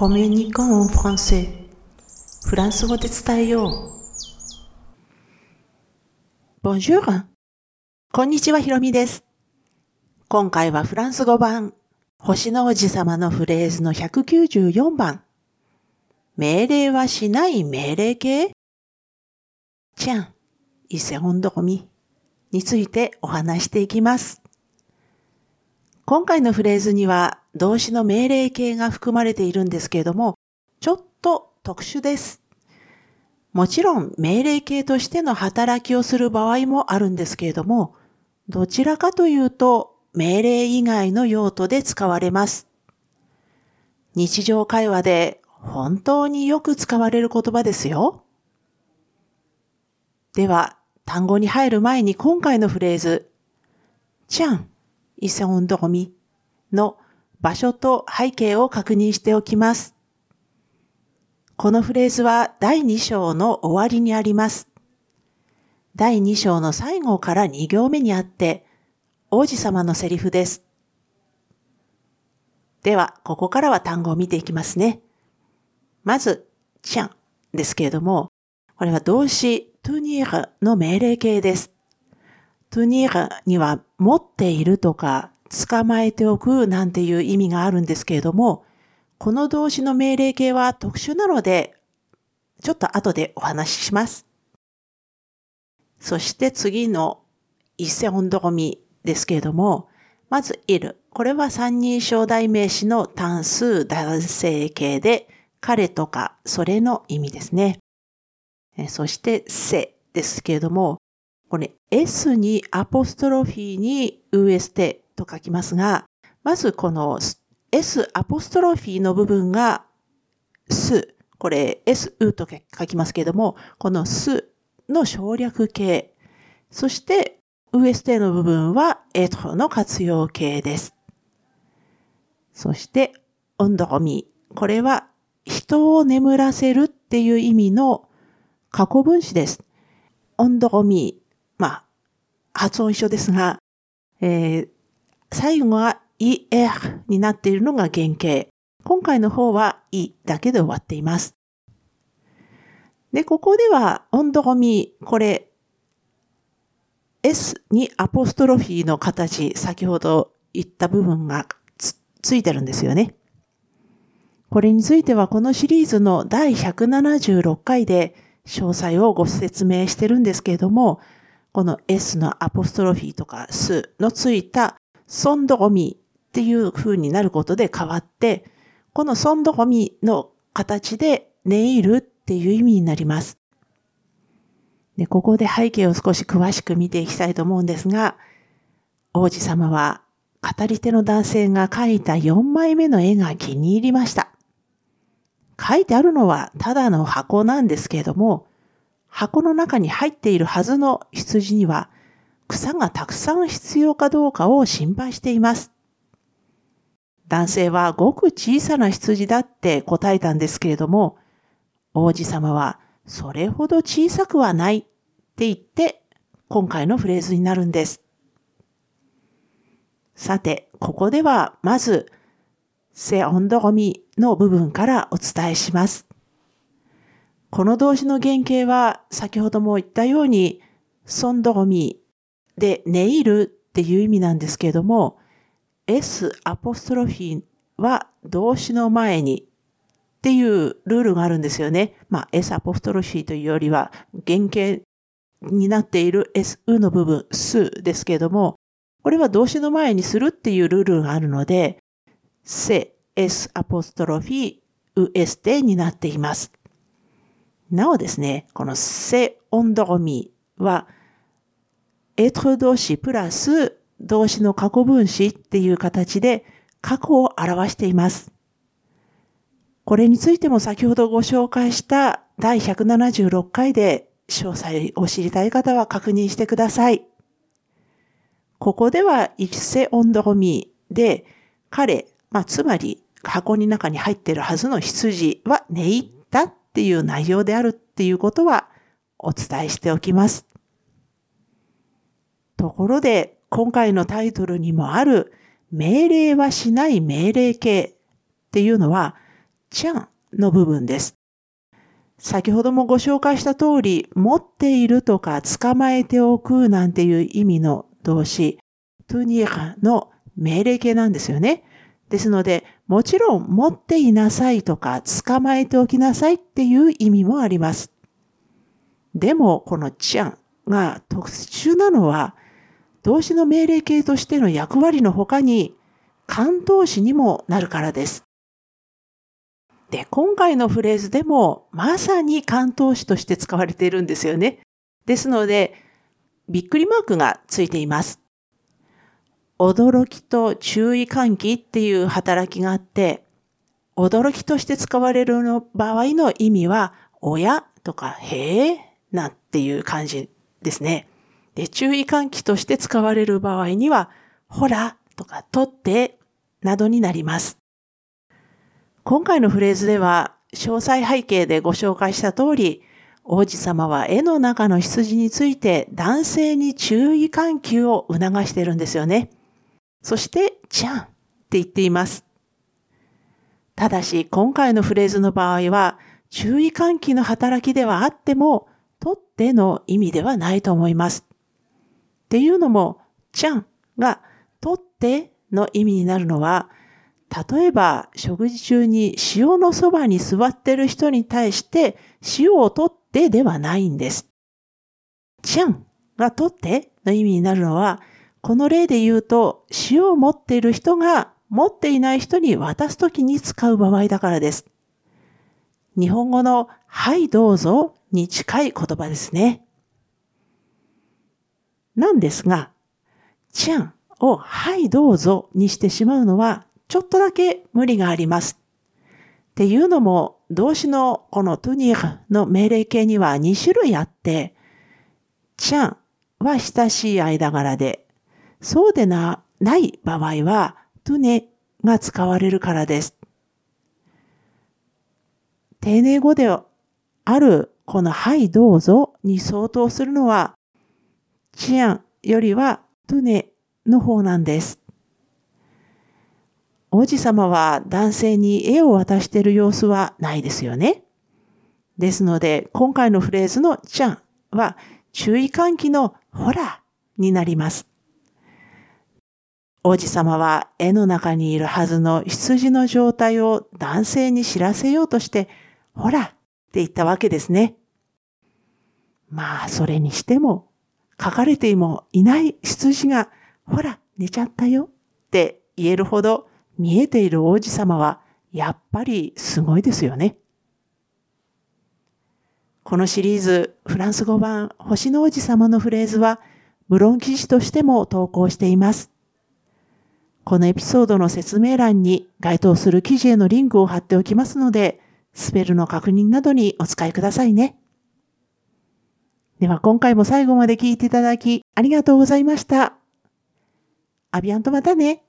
コミュニコンフランセフランス語で伝えよう。Bonjour! こんにちは、ひろみです。今回はフランス語版、星の王子様のフレーズの194番。命令はしない命令形チャン、伊勢本どこみについてお話していきます。今回のフレーズには動詞の命令形が含まれているんですけれども、ちょっと特殊です。もちろん命令形としての働きをする場合もあるんですけれども、どちらかというと命令以外の用途で使われます。日常会話で本当によく使われる言葉ですよ。では、単語に入る前に今回のフレーズ、ちゃん、イセオンドゴミの場所と背景を確認しておきます。このフレーズは第2章の終わりにあります。第2章の最後から2行目にあって、王子様のセリフです。では、ここからは単語を見ていきますね。まず、ちゃんですけれども、これは動詞トゥニーの命令形です。トゥニールには持っているとか捕まえておくなんていう意味があるんですけれども、この動詞の命令形は特殊なので、ちょっと後でお話しします。そして次の一世音読みですけれども、まずいる。これは三人称代名詞の単数男性形で、彼とかそれの意味ですね。そしてせですけれども、これ S にアポストロフィーに UST と書きますが、まずこの S アポストロフィーの部分がす、これ SU と書きますけれども、このすの省略形、そして UST の部分はエトの活用形です。そして、オンドゴミ。これは人を眠らせるっていう意味の過去分詞です。オンドゴミまあ、発音一緒ですが、えー、最後は er になっているのが原型。今回の方は e だけで終わっています。で、ここでは、温度ゴミ、これ、s にアポストロフィーの形、先ほど言った部分がつついてるんですよね。これについてはこのシリーズの第176回で詳細をご説明してるんですけれども、この S のアポストロフィーとかスのついたソンドゴミっていう風になることで変わって、このソンドゴミの形でネイルっていう意味になります。で、ここで背景を少し詳しく見ていきたいと思うんですが、王子様は語り手の男性が描いた4枚目の絵が気に入りました。書いてあるのはただの箱なんですけれども、箱の中に入っているはずの羊には草がたくさん必要かどうかを心配しています。男性はごく小さな羊だって答えたんですけれども、王子様はそれほど小さくはないって言って今回のフレーズになるんです。さて、ここではまず、セオンドゴミの部分からお伝えします。この動詞の原型は先ほども言ったように、ソンドゴミでネイルっていう意味なんですけれども、S アポストロフィーは動詞の前にっていうルールがあるんですよね。まあ S アポストロフィーというよりは原型になっている SU の部分、すですけれども、これは動詞の前にするっていうルールがあるので、せ、S アポストロフィー、ウエステになっています。なおですね、このセオンドロミは、エトロ動詞プラス動詞の過去分詞っていう形で過去を表しています。これについても先ほどご紹介した第176回で詳細を知りたい方は確認してください。ここでは、イセオンドロミで、彼、まあ、つまり箱の中に入っているはずの羊は寝入ったっっていう内容であるっていうことはお伝えしておきます。ところで、今回のタイトルにもある命令はしない命令形っていうのはちゃんの部分です。先ほどもご紹介した通り、持っているとか捕まえておくなんていう意味の動詞、トゥニーラの命令形なんですよね。ですので、もちろん持っていなさいとか捕まえておきなさいっていう意味もあります。でも、このちゃんが特殊なのは、動詞の命令形としての役割の他に、関東詞にもなるからです。で、今回のフレーズでもまさに関東詞として使われているんですよね。ですので、びっくりマークがついています。驚きと注意喚起っていう働きがあって、驚きとして使われるの場合の意味は、親とか、へえ、なっていう感じですね。で、注意喚起として使われる場合には、ほらとか、とって、などになります。今回のフレーズでは、詳細背景でご紹介した通り、王子様は絵の中の羊について男性に注意喚起を促しているんですよね。そして、ちゃんって言っています。ただし、今回のフレーズの場合は、注意喚起の働きではあっても、とっての意味ではないと思います。っていうのも、ちゃんがとっての意味になるのは、例えば食事中に塩のそばに座ってる人に対して塩を取ってではないんです。ちゃんが取っての意味になるのは、この例で言うと、塩を持っている人が持っていない人に渡すときに使う場合だからです。日本語のはいどうぞに近い言葉ですね。なんですが、ちゃんをはいどうぞにしてしまうのはちょっとだけ無理があります。っていうのも動詞のこのトゥニーの命令形には2種類あって、ちゃんは親しい間柄でそうでな、ない場合は、トゥネが使われるからです。丁寧語であるこのはいどうぞに相当するのは、チアンよりはトゥネの方なんです。王子様は男性に絵を渡している様子はないですよね。ですので、今回のフレーズのちゃんは注意喚起のほらになります。王子様は絵の中にいるはずの羊の状態を男性に知らせようとして、ほらって言ったわけですね。まあ、それにしても、書かれてもいない羊が、ほら、寝ちゃったよって言えるほど見えている王子様は、やっぱりすごいですよね。このシリーズ、フランス語版、星の王子様のフレーズは、ブロン記事としても投稿しています。このエピソードの説明欄に該当する記事へのリンクを貼っておきますので、スペルの確認などにお使いくださいね。では今回も最後まで聞いていただきありがとうございました。アビアンとまたね。